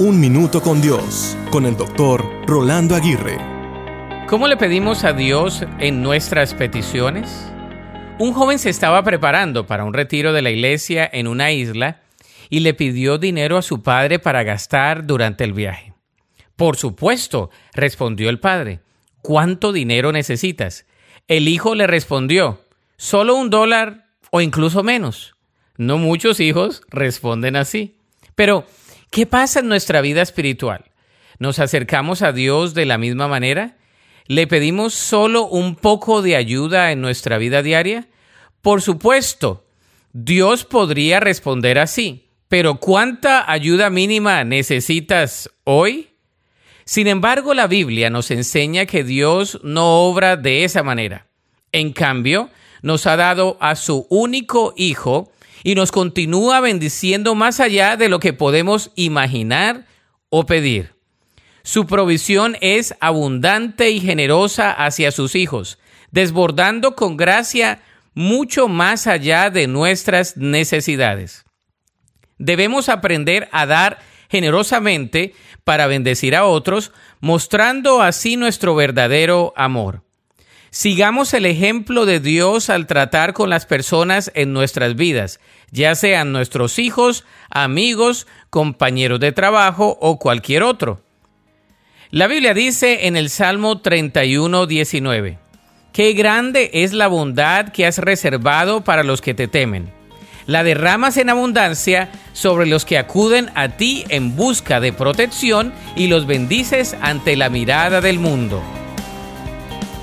Un Minuto con Dios, con el doctor Rolando Aguirre. ¿Cómo le pedimos a Dios en nuestras peticiones? Un joven se estaba preparando para un retiro de la iglesia en una isla y le pidió dinero a su padre para gastar durante el viaje. Por supuesto, respondió el padre. ¿Cuánto dinero necesitas? El hijo le respondió, solo un dólar o incluso menos. No muchos hijos responden así. Pero, ¿Qué pasa en nuestra vida espiritual? ¿Nos acercamos a Dios de la misma manera? ¿Le pedimos solo un poco de ayuda en nuestra vida diaria? Por supuesto, Dios podría responder así, pero ¿cuánta ayuda mínima necesitas hoy? Sin embargo, la Biblia nos enseña que Dios no obra de esa manera. En cambio, nos ha dado a su único Hijo, y nos continúa bendiciendo más allá de lo que podemos imaginar o pedir. Su provisión es abundante y generosa hacia sus hijos, desbordando con gracia mucho más allá de nuestras necesidades. Debemos aprender a dar generosamente para bendecir a otros, mostrando así nuestro verdadero amor. Sigamos el ejemplo de Dios al tratar con las personas en nuestras vidas, ya sean nuestros hijos, amigos, compañeros de trabajo o cualquier otro. La Biblia dice en el Salmo 31, 19, Qué grande es la bondad que has reservado para los que te temen. La derramas en abundancia sobre los que acuden a ti en busca de protección y los bendices ante la mirada del mundo.